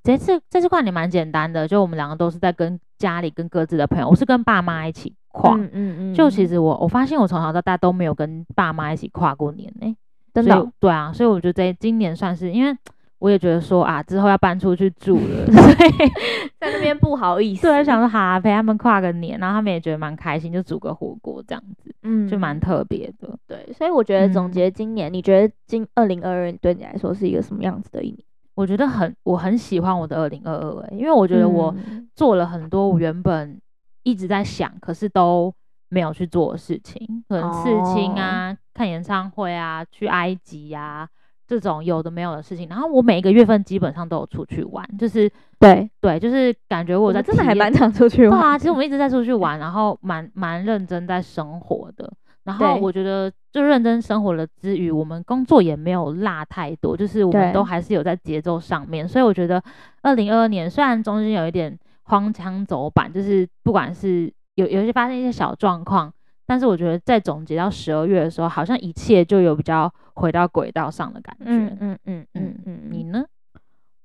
这次这次跨年蛮简单的，就我们两个都是在跟家里跟各自的朋友，我是跟爸妈一起跨，嗯嗯，嗯就其实我我发现我从小到大都没有跟爸妈一起跨过年呢、欸，真的，对啊，所以我觉得今年算是，因为我也觉得说啊，之后要搬出去住了，所以 在那边不好意思。对，想说哈啊，陪他们跨个年，然后他们也觉得蛮开心，就煮个火锅这样子，嗯，就蛮特别的。对，所以我觉得总结今年，嗯、你觉得今二零二二对你来说是一个什么样子的一年？我觉得很，我很喜欢我的二零二二，哎，因为我觉得我做了很多我原本一直在想，可是都没有去做的事情，可能刺青啊、哦、看演唱会啊、去埃及呀。这种有的没有的事情，然后我每一个月份基本上都有出去玩，就是对对，就是感觉我在真的还蛮常出去玩。对啊，其实我们一直在出去玩，然后蛮蛮认真在生活的。然后我觉得就认真生活的之余，我们工作也没有落太多，就是我们都还是有在节奏上面。所以我觉得二零二二年虽然中间有一点荒腔走板，就是不管是有有些发生一些小状况。但是我觉得在总结到十二月的时候，好像一切就有比较回到轨道上的感觉。嗯嗯嗯嗯嗯，你呢？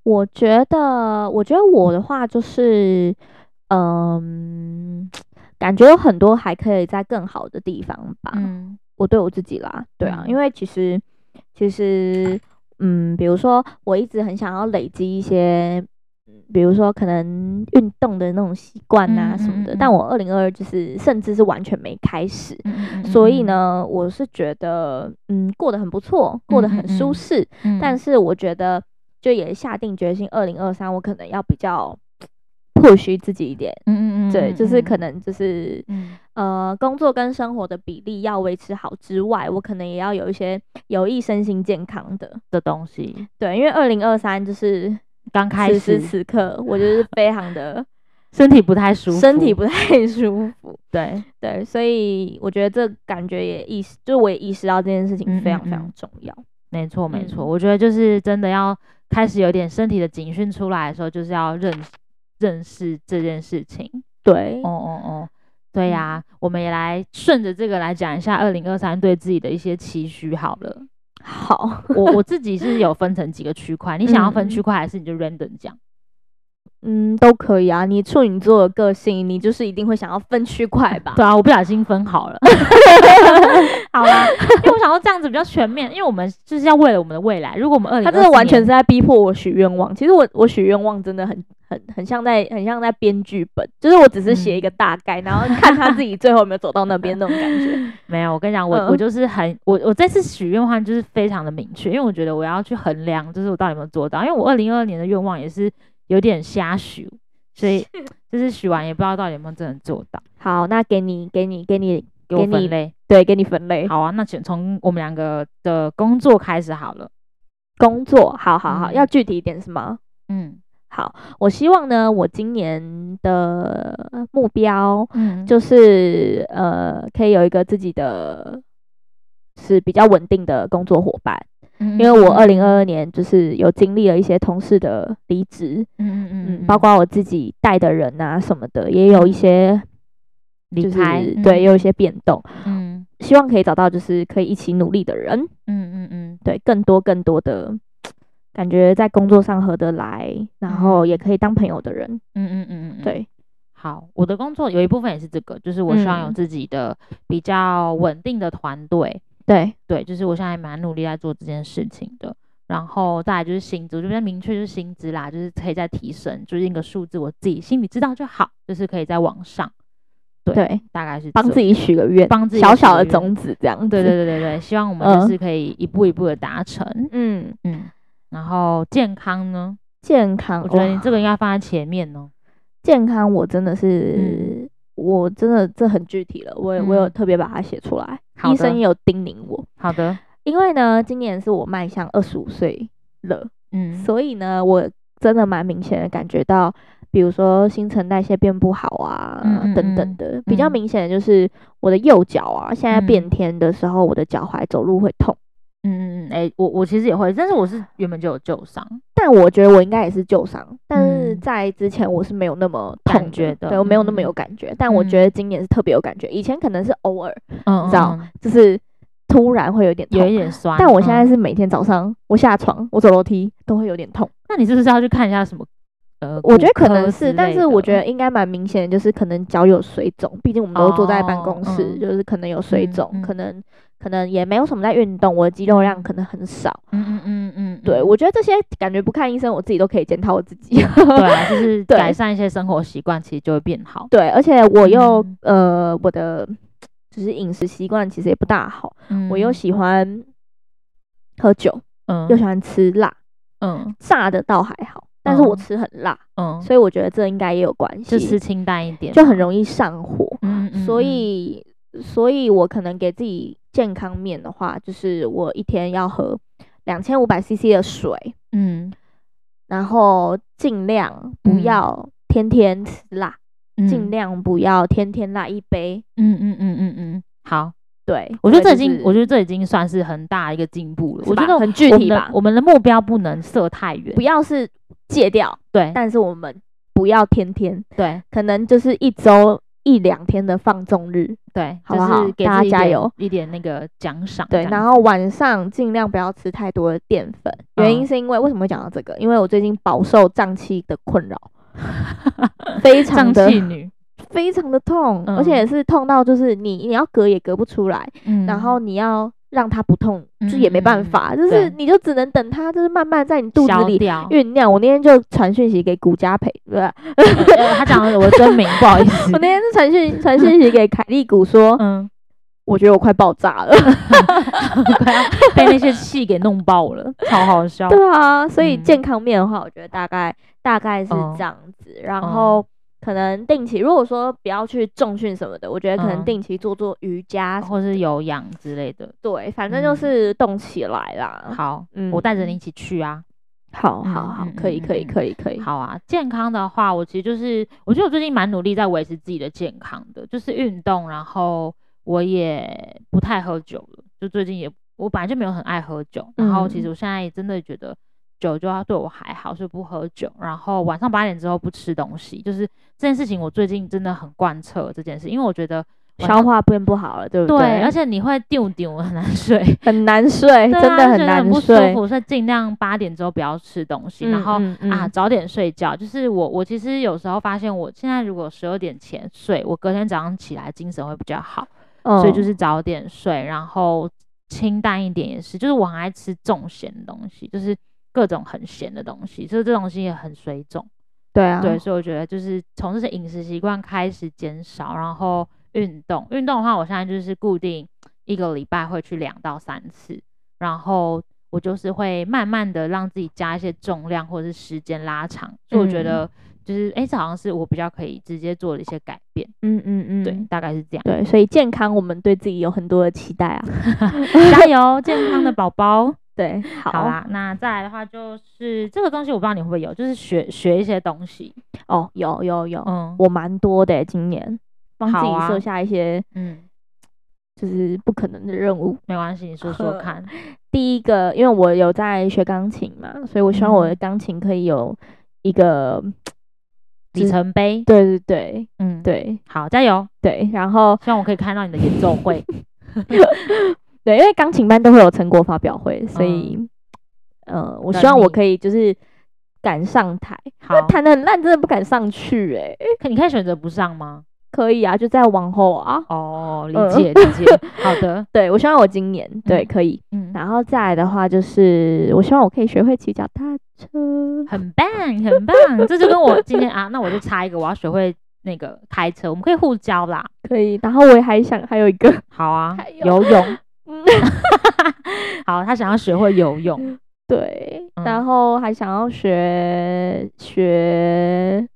我觉得，我觉得我的话就是，嗯，感觉有很多还可以在更好的地方吧。嗯，我对我自己啦，对啊，因为其实，其实，嗯，比如说，我一直很想要累积一些。比如说，可能运动的那种习惯啊什么的，嗯嗯嗯，但我二零二二就是甚至是完全没开始，所以呢，我是觉得嗯过得很不错，过得很舒适，但是我觉得就也下定决心，二零二三我可能要比较 push 自己一点，嗯嗯嗯，对，就是可能就是、嗯、呃工作跟生活的比例要维持好之外，我可能也要有一些有益身心健康的的东西，对，因为二零二三就是。刚开始，此时此刻，我就是非常的 身体不太舒服，身体不太舒服。对。对，所以我觉得这感觉也意识，就我也意识到这件事情非常非常重要。没错没。错，我觉得就是真的要开始有点身体的警讯出来的时候，就是要认认识这件事情。对，哦哦哦，对呀，我们也来顺着这个来讲一下二零二三对自己的一些期许好了。好，我我自己是有分成几个区块，你想要分区块还是你就 random 讲？嗯，都可以啊。你处女座的个性，你就是一定会想要分区块吧？对啊，我不小心分好了。好啦，因为我想说这样子比较全面，因为我们就是要为了我们的未来。如果我们二零，他真的完全是在逼迫我许愿望。其实我我许愿望真的很很很像在很像在编剧本，就是我只是写一个大概，嗯、然后看他自己最后有没有走到那边那种感觉。没有，我跟你讲，我、嗯、我就是很我我这次许愿望就是非常的明确，因为我觉得我要去衡量，就是我到底有没有做到。因为我二零二二年的愿望也是。有点瞎许，所以就是许完也不知道到底有没有真的做到。好，那给你，给你，给你，给我分类。对，给你分类。好啊，那请从我们两个的工作开始好了。工作，好好好，嗯、要具体一点是吗？嗯，好。我希望呢，我今年的目标，嗯，就是呃，可以有一个自己的，是比较稳定的工作伙伴。因为我二零二二年就是有经历了一些同事的离职，嗯嗯嗯，包括我自己带的人啊什么的，也有一些离开，对，也有一些变动，嗯，希望可以找到就是可以一起努力的人，嗯嗯嗯，对，更多更多的感觉在工作上合得来，然后也可以当朋友的人，嗯嗯嗯嗯，对，好，我的工作有一部分也是这个，就是我希望有自己的比较稳定的团队。对对，就是我现在蛮努力在做这件事情的，然后再来就是薪资，我就比较明确就是薪资啦，就是可以再提升，就是一个数字我自己心里知道就好，就是可以再往上。对，对大概是帮自己许个愿，帮自己小小的种子这样子。对对对对对，希望我们就是可以一步一步的达成。嗯嗯，然后健康呢？健康，我觉得你这个应该放在前面哦。健康，我真的是。嗯我真的这很具体了，我我有特别把它写出来，嗯、医生也有叮咛我。好的，因为呢，今年是我迈向二十五岁了，嗯，所以呢，我真的蛮明显的感觉到，比如说新陈代谢变不好啊，嗯嗯嗯等等的，比较明显的就是我的右脚啊，现在变天的时候，我的脚踝走路会痛。嗯嗯嗯，哎、欸，我我其实也会，但是我是原本就有旧伤，但我觉得我应该也是旧伤，但是在之前我是没有那么痛觉的，对我没有那么有感觉，嗯、但我觉得今年是特别有感觉，以前可能是偶尔，嗯、你知道，就是突然会有点痛，有一点酸，但我现在是每天早上我下床，我走楼梯都会有点痛，那你是不是要去看一下什么？呃，我觉得可能是，但是我觉得？应该蛮明显的，就是可能脚有水肿，毕竟我们都坐在办公室，嗯、就是可能有水肿，嗯嗯、可能。可能也没有什么在运动，我的肌肉量可能很少。嗯嗯嗯嗯，对，我觉得这些感觉不看医生，我自己都可以检讨我自己。对啊，就是改善一些生活习惯，其实就会变好。对，而且我又、嗯、呃，我的就是饮食习惯其实也不大好，嗯、我又喜欢喝酒，嗯，又喜欢吃辣，嗯，炸的倒还好。但是我吃很辣，嗯，所以我觉得这应该也有关系，就吃清淡一点，就很容易上火，嗯嗯，所以，所以我可能给自己健康面的话，就是我一天要喝两千五百 CC 的水，嗯，然后尽量不要天天吃辣，尽量不要天天辣一杯，嗯嗯嗯嗯嗯，好。对，我觉得这已经，就是、我觉得这已经算是很大一个进步了。我觉得很具体吧，我们的目标不能设太远，不要是戒掉，对，但是我们不要天天，对，可能就是一周一两天的放纵日，对，好不好？给大家加油，一点那个奖赏。对，然后晚上尽量不要吃太多的淀粉，嗯、原因是因为为什么会讲到这个？因为我最近饱受胀气的困扰，非常的。非常的痛，嗯、而且也是痛到就是你你要隔也隔不出来，嗯、然后你要让它不痛，嗯、就也没办法，嗯、就是你就只能等它就是慢慢在你肚子里酝酿。我那天就传讯息给古家培，对吧？他讲了我的真名，不好意思。我那天是传讯传讯息给凯利古说，嗯，我觉得我快爆炸了，快要被那些气给弄爆了，超好笑。对啊，所以健康面的话，我觉得大概大概是这样子，嗯、然后。可能定期，如果说不要去重训什么的，我觉得可能定期做做瑜伽或是有氧之类的。对，反正就是动起来啦。嗯、好，嗯，我带着你一起去啊。好好好，可以可以可以可以。好啊，健康的话，我其实就是，我觉得我最近蛮努力在维持自己的健康的，就是运动，然后我也不太喝酒了。就最近也，我本来就没有很爱喝酒，然后其实我现在也真的觉得。酒就要对我还好，所以不喝酒。然后晚上八点之后不吃东西，就是这件事情我最近真的很贯彻这件事，因为我觉得消化变不好了，对不对？对，而且你会丢丢很难睡，很难睡，真的很难睡，不舒服。所以尽量八点之后不要吃东西，然后啊早点睡觉。就是我我其实有时候发现，我现在如果十二点前睡，我隔天早上起来精神会比较好。所以就是早点睡，然后清淡一点也是，就是我很爱吃重咸的东西，就是。各种很咸的东西，所以这东西也很水肿。对啊，对，所以我觉得就是从这些饮食习惯开始减少，然后运动。运动的话，我现在就是固定一个礼拜会去两到三次，然后我就是会慢慢的让自己加一些重量或者是时间拉长。所以我觉得就是，哎、嗯，这好像是我比较可以直接做的一些改变。嗯嗯嗯，对，大概是这样。对，所以健康，我们对自己有很多的期待啊！加油，健康的宝宝。对，好啦，那再来的话就是这个东西，我不知道你会不会有，就是学学一些东西哦，有有有，嗯，我蛮多的，今年帮自己设下一些，嗯，就是不可能的任务，没关系，你说说看。第一个，因为我有在学钢琴嘛，所以我希望我的钢琴可以有一个里程碑。对对对，嗯，对，好，加油，对，然后希望我可以看到你的演奏会。对，因为钢琴班都会有成果发表会，所以，嗯、呃，我希望我可以就是敢上台。好，弹的很烂，真的不敢上去哎、欸。可你可以选择不上吗？可以啊，就再往后啊。哦，理解理解。好的，对，我希望我今年对可以。嗯，然后再来的话就是，我希望我可以学会骑脚踏车。很棒，很棒。这就跟我今天 啊，那我就插一个，我要学会那个开车，我们可以互教啦。可以。然后我也还想还有一个，好啊，游泳。好，他想要学会游泳，对，嗯、然后还想要学学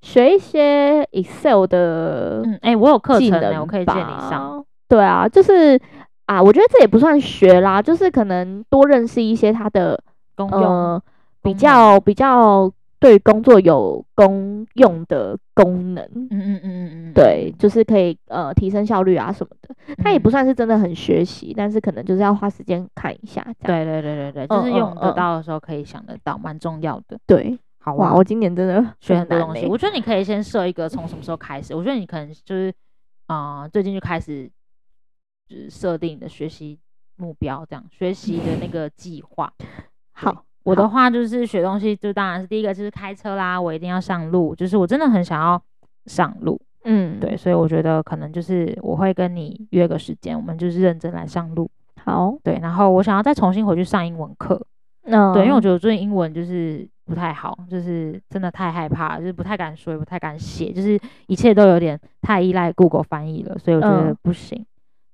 学一些 Excel 的，嗯，哎、欸，我有课程呢，我可以借你上。对啊，就是啊，我觉得这也不算学啦，就是可能多认识一些他的功用，呃、比较比较。对工作有功用的功能，嗯嗯嗯，对，就是可以呃提升效率啊什么的。它也不算是真的很学习，但是可能就是要花时间看一下。对对对对对，就是用得到的时候可以想得到，蛮重要的。对，好哇，我今年真的学很多东西。我觉得你可以先设一个从什么时候开始。我觉得你可能就是啊，最近就开始就是设定你的学习目标，这样学习的那个计划。好。我的话就是学东西，就当然是第一个就是开车啦，我一定要上路，就是我真的很想要上路，嗯，对，所以我觉得可能就是我会跟你约个时间，我们就是认真来上路。好，对，然后我想要再重新回去上英文课。嗯，对，因为我觉得我最近英文就是不太好，就是真的太害怕，就是不太敢说，也不太敢写，就是一切都有点太依赖 Google 翻译了，所以我觉得不行。嗯、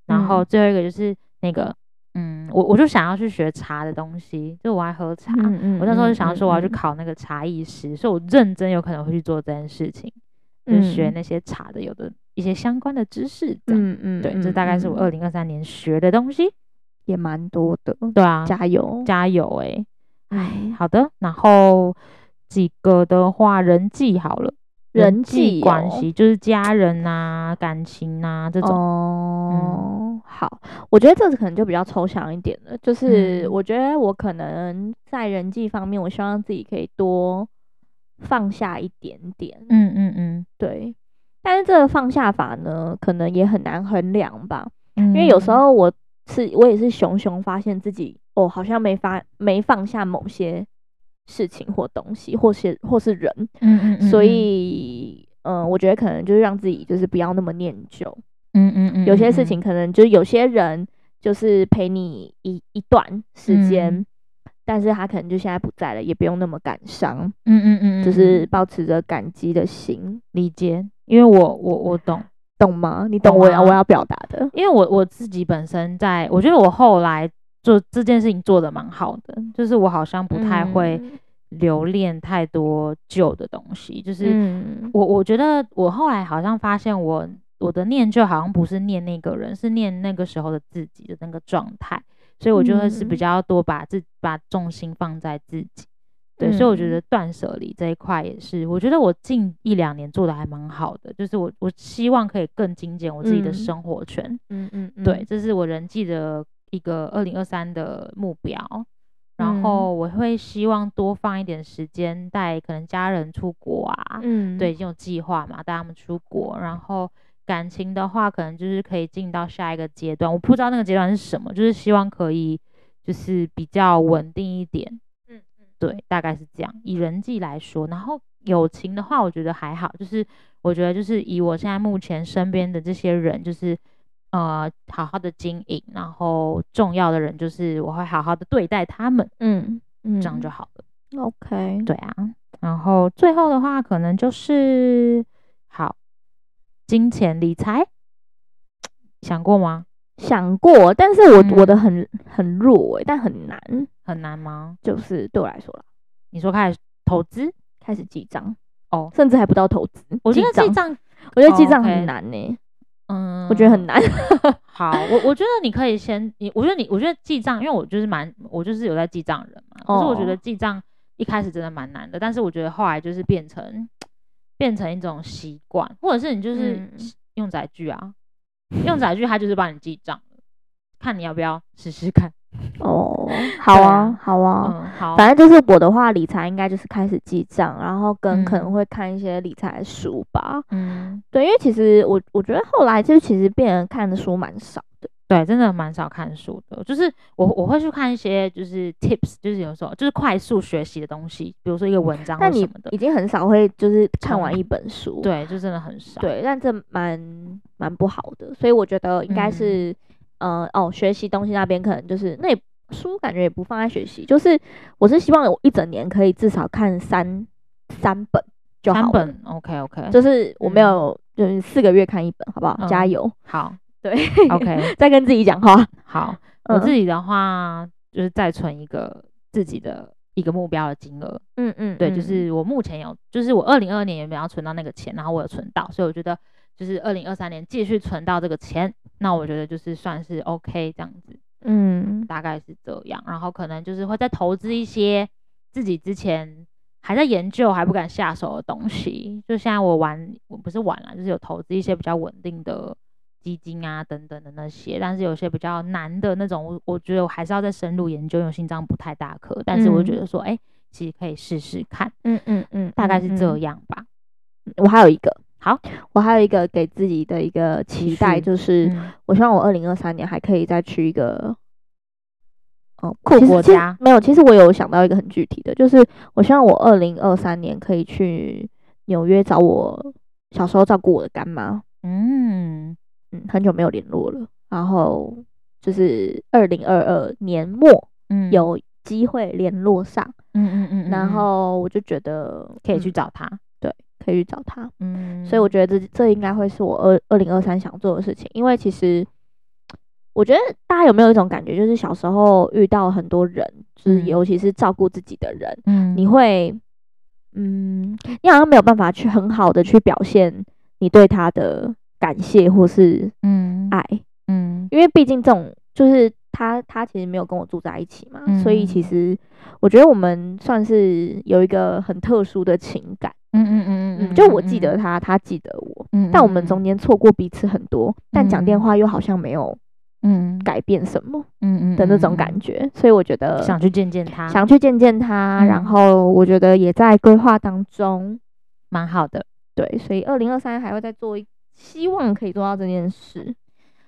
然后最后一个就是那个。嗯，我我就想要去学茶的东西，就我爱喝茶。嗯嗯、我那时候就想要说我要去考那个茶艺师，嗯嗯、所以我认真有可能会去做这件事情，嗯、就学那些茶的有的一些相关的知识。嗯嗯，对，这大概是我二零二三年学的东西，也蛮多的。对啊，加油加油哎、欸！哎，好的，然后几个的话，人际好了。人际关系就是家人啊，感情啊这种。哦、嗯，好，我觉得这可能就比较抽象一点了。就是我觉得我可能在人际方面，我希望自己可以多放下一点点。嗯嗯嗯，对。但是这个放下法呢，可能也很难衡量吧。嗯、因为有时候我是我也是熊熊发现自己，哦，好像没发没放下某些。事情或东西，或是或是人，嗯嗯，嗯，所以，嗯、呃，我觉得可能就是让自己就是不要那么念旧，嗯嗯嗯，有些事情可能就是有些人就是陪你一一段时间，嗯、但是他可能就现在不在了，也不用那么感伤，嗯嗯嗯，就是保持着感激的心，理解，因为我我我懂，懂吗？你懂我要我要表达的，因为我我自己本身在，我觉得我后来。做这件事情做的蛮好的，就是我好像不太会留恋太多旧的东西。嗯、就是我我觉得我后来好像发现我我的念旧好像不是念那个人，是念那个时候的自己的那个状态，所以我觉得是比较多把自把重心放在自己。对，嗯、所以我觉得断舍离这一块也是，我觉得我近一两年做的还蛮好的，就是我我希望可以更精简我自己的生活圈。嗯嗯，嗯对，这是我人际的。一个二零二三的目标，然后我会希望多放一点时间带可能家人出国啊，嗯，对，已经有计划嘛，带他们出国。然后感情的话，可能就是可以进到下一个阶段，我不知道那个阶段是什么，就是希望可以就是比较稳定一点，嗯嗯，对，大概是这样。以人际来说，然后友情的话，我觉得还好，就是我觉得就是以我现在目前身边的这些人，就是。呃，好好的经营，然后重要的人就是我会好好的对待他们，嗯，嗯，这样就好了。OK，对啊，然后最后的话可能就是好，金钱理财，想过吗？想过，但是我、嗯、我的很很弱诶，但很难，很难吗？就是对我来说啦，你说开始投资，开始记账哦，甚至还不到投资，我觉得记账，我觉得记账很难呢。嗯，我觉得很难。好，我我觉得你可以先，你我觉得你，我觉得记账，因为我就是蛮，我就是有在记账人嘛。可是我觉得记账一开始真的蛮难的，但是我觉得后来就是变成变成一种习惯，或者是你就是用载具啊，用载具它就是帮你记账，看你要不要试试看。哦，好啊，好啊，嗯，好。反正就是我的话，理财应该就是开始记账，然后跟可能会看一些理财书吧。嗯，对，因为其实我我觉得后来就其实变得看的书蛮少的。对，真的蛮少看书的。就是我我会去看一些就是 tips，就是有时候就是快速学习的东西，比如说一个文章或什么的。但你已经很少会就是看完一本书。对，就真的很少。对，但这蛮蛮不好的，所以我觉得应该是。嗯呃哦，学习东西那边可能就是那书，感觉也不放在学习，就是我是希望我一整年可以至少看三三本就好了。三本，OK OK，就是我没有，嗯、就是四个月看一本，好不好？嗯、加油！好，对，OK，再跟自己讲话。好，我自己的话就是再存一个自己的一个目标的金额。嗯嗯，对，就是我目前有，就是我二零二二年有没有存到那个钱，然后我有存到，所以我觉得。就是二零二三年继续存到这个钱，那我觉得就是算是 OK 这样子，嗯，大概是这样。然后可能就是会再投资一些自己之前还在研究还不敢下手的东西。就现在我玩，我不是玩了，就是有投资一些比较稳定的基金啊等等的那些。但是有些比较难的那种，我我觉得我还是要再深入研究，因为心脏不太大颗。但是我觉得说，哎、欸，其实可以试试看，嗯嗯嗯，大概是这样吧。我还有一个。好，我还有一个给自己的一个期待，就是我希望我二零二三年还可以再去一个哦酷国家。没有，其实我有想到一个很具体的，就是我希望我二零二三年可以去纽约找我小时候照顾我的干妈，嗯嗯，很久没有联络了。然后就是二零二二年末，嗯，有机会联络上，嗯嗯嗯，然后我就觉得可以去找他，对，可以去找他，嗯，所以我觉得这这应该会是我二二零二三想做的事情，因为其实我觉得大家有没有一种感觉，就是小时候遇到很多人，就是尤其是照顾自己的人，嗯，你会。嗯，你好像没有办法去很好的去表现你对他的感谢或是嗯。爱。嗯，因为毕竟这种就是他他其实没有跟我住在一起嘛，嗯、所以其实我觉得我们算是有一个很特殊的情感，嗯嗯嗯嗯，就我记得他，他记得我，嗯，但我们中间错过彼此很多，嗯、但讲电话又好像没有。嗯，改变什么？嗯嗯的那种感觉，所以我觉得想去见见他，想去见见他，嗯、然后我觉得也在规划当中，蛮好的。对，所以二零二三还会再做一，希望可以做到这件事。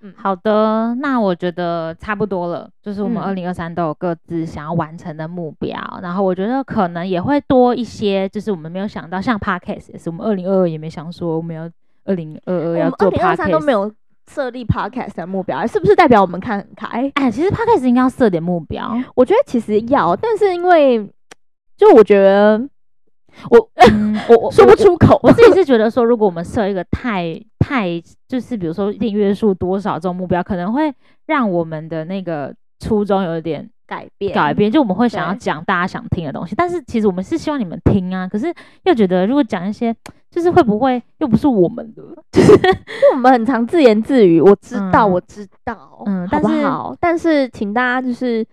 嗯，好的，那我觉得差不多了，就是我们二零二三都有各自想要完成的目标，嗯、然后我觉得可能也会多一些，就是我们没有想到，像 Podcast 也是，我们二零二二也没想说我们要二零二二要做 Podcast，二零二三都没有。设立 podcast 的目标，是不是代表我们看很开？哎，其实 podcast 应该要设点目标。我觉得其实要，但是因为就我觉得 我、嗯、我我说不出口。我，自己是 觉得说，如果我们设一个太太就是比如说订阅数多少这种目标，可能会让我们的那个初衷有一点。改变，改变，就我们会想要讲大家想听的东西，但是其实我们是希望你们听啊，可是又觉得如果讲一些，就是会不会又不是我们的，就是我们很常自言自语，我知道，嗯、我知道，嗯，好不好？但是，但是请大家就是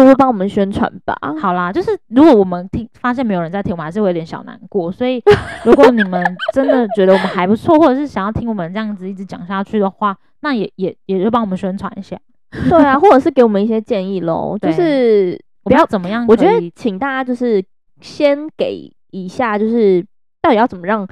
多多帮我们宣传吧。好啦，就是如果我们听发现没有人在听，我们还是会有点小难过。所以 如果你们真的觉得我们还不错，或者是想要听我们这样子一直讲下去的话，那也也也就帮我们宣传一下。对啊，或者是给我们一些建议喽，就是不要怎么样。我觉得请大家就是先给一下，就是到底要怎么让，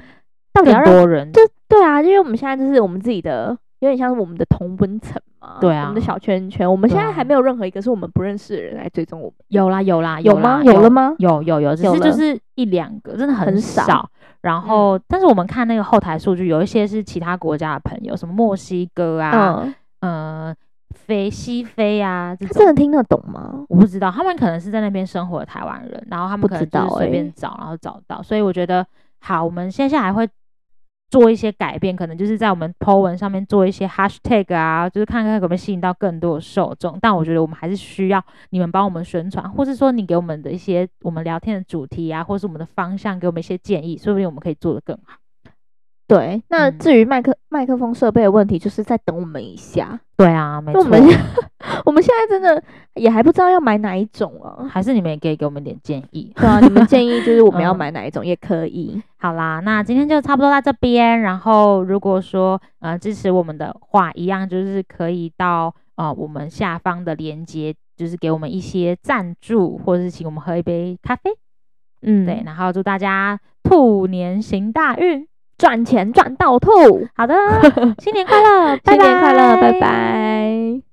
到底要让更多人，就对啊，因为我们现在就是我们自己的，有点像是我们的同温层嘛，对啊，我们的小圈圈，我们现在还没有任何一个是我们不认识的人来追踪我们。有啦有啦有吗？有了吗？有有有，只是就是一两个，真的很少。然后，嗯、但是我们看那个后台数据，有一些是其他国家的朋友，什么墨西哥啊，嗯。呃飞西非啊，他真的听得懂吗？我不知道，他们可能是在那边生活的台湾人，然后他们可能就是随便找，然后找到。所以我觉得，好，我们接下来会做一些改变，可能就是在我们 po 文上面做一些 hashtag 啊，就是看看可不可以吸引到更多的受众。但我觉得我们还是需要你们帮我们宣传，或是说你给我们的一些我们聊天的主题啊，或是我们的方向，给我们一些建议，说不定我们可以做得更好。对，那至于麦克麦、嗯、克风设备的问题，就是再等我们一下。对啊，没错。我 们我们现在真的也还不知道要买哪一种啊，还是你们也可以给我们点建议。对啊，你们建议就是我 们要买哪一种也可以。嗯、好啦，那今天就差不多到这边。然后如果说呃支持我们的话，一样就是可以到呃我们下方的链接，就是给我们一些赞助，或者是请我们喝一杯咖啡。嗯，对。然后祝大家兔年行大运。赚钱赚到吐，好的，新年快乐，新年快乐，拜拜。